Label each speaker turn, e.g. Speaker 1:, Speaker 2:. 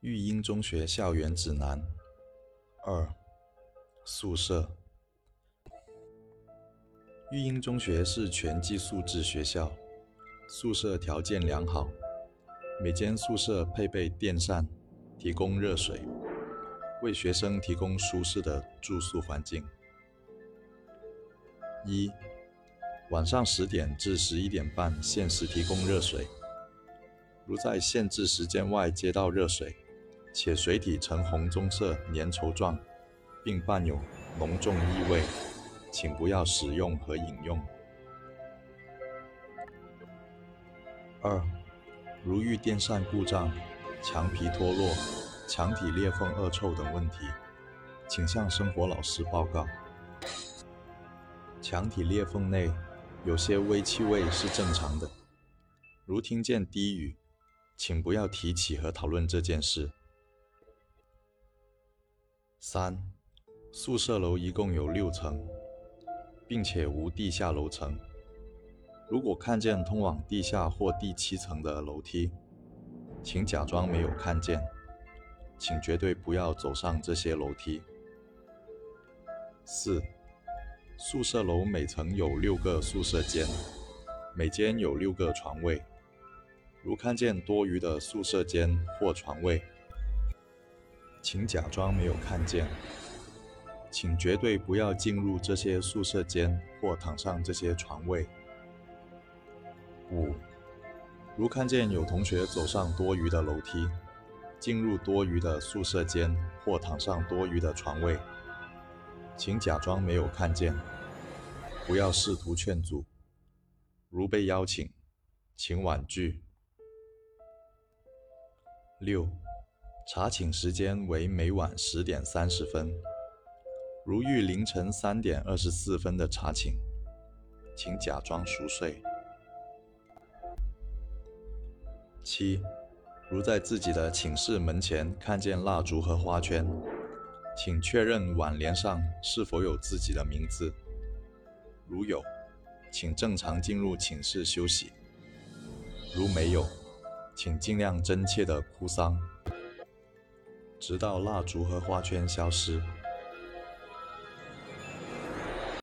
Speaker 1: 育英中学校园指南二宿舍育英中学是全寄宿制学校，宿舍条件良好，每间宿舍配备电扇，提供热水，为学生提供舒适的住宿环境。一晚上十点至十一点半限时提供热水，如在限制时间外接到热水，且水体呈红棕色粘稠状，并伴有浓重异味，请不要使用和饮用。二，如遇电扇故障、墙皮脱落、墙体裂缝恶臭等问题，请向生活老师报告。墙体裂缝内有些微气味是正常的，如听见低语，请不要提起和讨论这件事。三，宿舍楼一共有六层，并且无地下楼层。如果看见通往地下或第七层的楼梯，请假装没有看见，请绝对不要走上这些楼梯。四，宿舍楼每层有六个宿舍间，每间有六个床位。如看见多余的宿舍间或床位，请假装没有看见，请绝对不要进入这些宿舍间或躺上这些床位。五，如看见有同学走上多余的楼梯，进入多余的宿舍间或躺上多余的床位，请假装没有看见，不要试图劝阻。如被邀请，请婉拒。六。查寝时间为每晚十点三十分。如遇凌晨三点二十四分的查寝，请假装熟睡。七，如在自己的寝室门前看见蜡烛和花圈，请确认挽联上是否有自己的名字。如有，请正常进入寝室休息；如没有，请尽量真切地哭丧。直到蜡烛和花圈消失。